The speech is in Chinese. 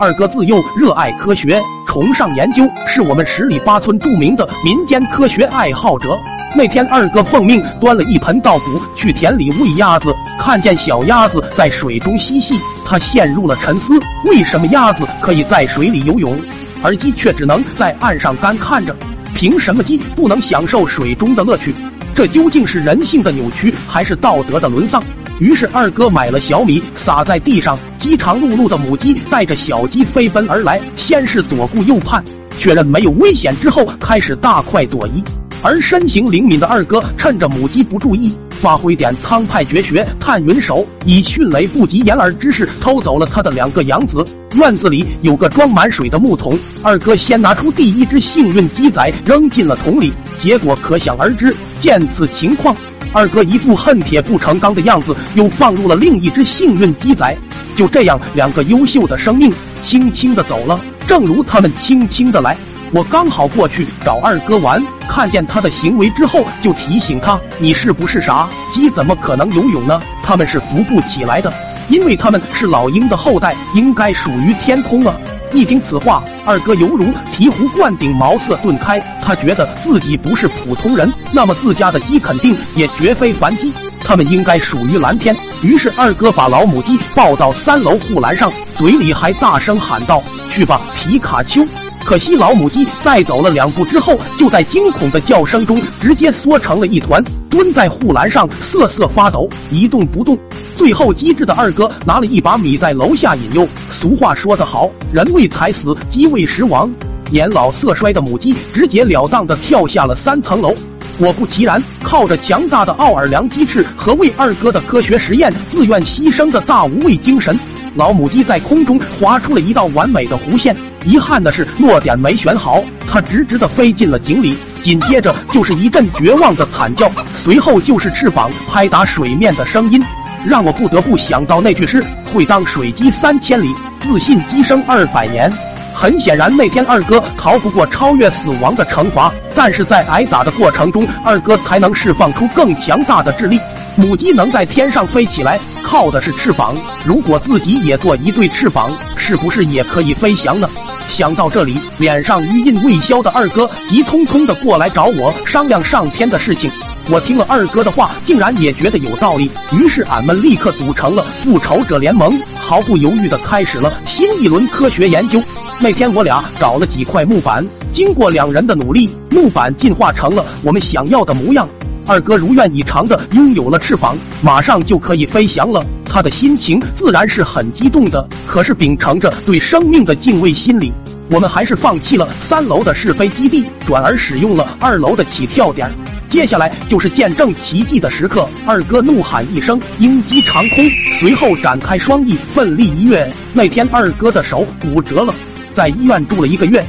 二哥自幼热爱科学，崇尚研究，是我们十里八村著名的民间科学爱好者。那天，二哥奉命端了一盆稻谷去田里喂鸭子，看见小鸭子在水中嬉戏，他陷入了沉思：为什么鸭子可以在水里游泳，而鸡却只能在岸上干看着？凭什么鸡不能享受水中的乐趣？这究竟是人性的扭曲，还是道德的沦丧？于是二哥买了小米撒在地上，饥肠辘辘的母鸡带着小鸡飞奔而来，先是左顾右盼，确认没有危险之后，开始大快朵颐。而身形灵敏的二哥趁着母鸡不注意，发挥点苍派绝学探云手，以迅雷不及掩耳之势偷走了他的两个养子。院子里有个装满水的木桶，二哥先拿出第一只幸运鸡仔扔进了桶里，结果可想而知。见此情况。二哥一副恨铁不成钢的样子，又放入了另一只幸运鸡仔。就这样，两个优秀的生命轻轻的走了，正如他们轻轻的来。我刚好过去找二哥玩，看见他的行为之后，就提醒他：“你是不是傻？鸡怎么可能游泳呢？他们是浮不起来的，因为他们是老鹰的后代，应该属于天空啊。”一听此话，二哥犹如醍醐灌顶，茅塞顿开。他觉得自己不是普通人，那么自家的鸡肯定也绝非凡鸡，它们应该属于蓝天。于是二哥把老母鸡抱到三楼护栏上，嘴里还大声喊道：“去吧，皮卡丘！”可惜老母鸡再走了两步之后，就在惊恐的叫声中直接缩成了一团，蹲在护栏上瑟瑟发抖，一动不动。最后机智的二哥拿了一把米在楼下引诱。俗话说得好，人为财死，鸡为食亡。年老色衰的母鸡直截了当的跳下了三层楼。果不其然，靠着强大的奥尔良鸡翅和为二哥的科学实验自愿牺牲的大无畏精神。老母鸡在空中划出了一道完美的弧线，遗憾的是落点没选好，它直直的飞进了井里。紧接着就是一阵绝望的惨叫，随后就是翅膀拍打水面的声音，让我不得不想到那句诗：会当水鸡三千里，自信鸡生二百年。很显然，那天二哥逃不过超越死亡的惩罚，但是在挨打的过程中，二哥才能释放出更强大的智力。母鸡能在天上飞起来，靠的是翅膀。如果自己也做一对翅膀，是不是也可以飞翔呢？想到这里，脸上余音未消的二哥急匆匆的过来找我商量上天的事情。我听了二哥的话，竟然也觉得有道理。于是俺们立刻组成了复仇者联盟，毫不犹豫的开始了新一轮科学研究。那天我俩找了几块木板，经过两人的努力，木板进化成了我们想要的模样。二哥如愿以偿的拥有了翅膀，马上就可以飞翔了。他的心情自然是很激动的。可是秉承着对生命的敬畏心理，我们还是放弃了三楼的试飞基地，转而使用了二楼的起跳点。接下来就是见证奇迹的时刻。二哥怒喊一声“鹰击长空”，随后展开双翼，奋力一跃。那天二哥的手骨折了。在医院住了一个月，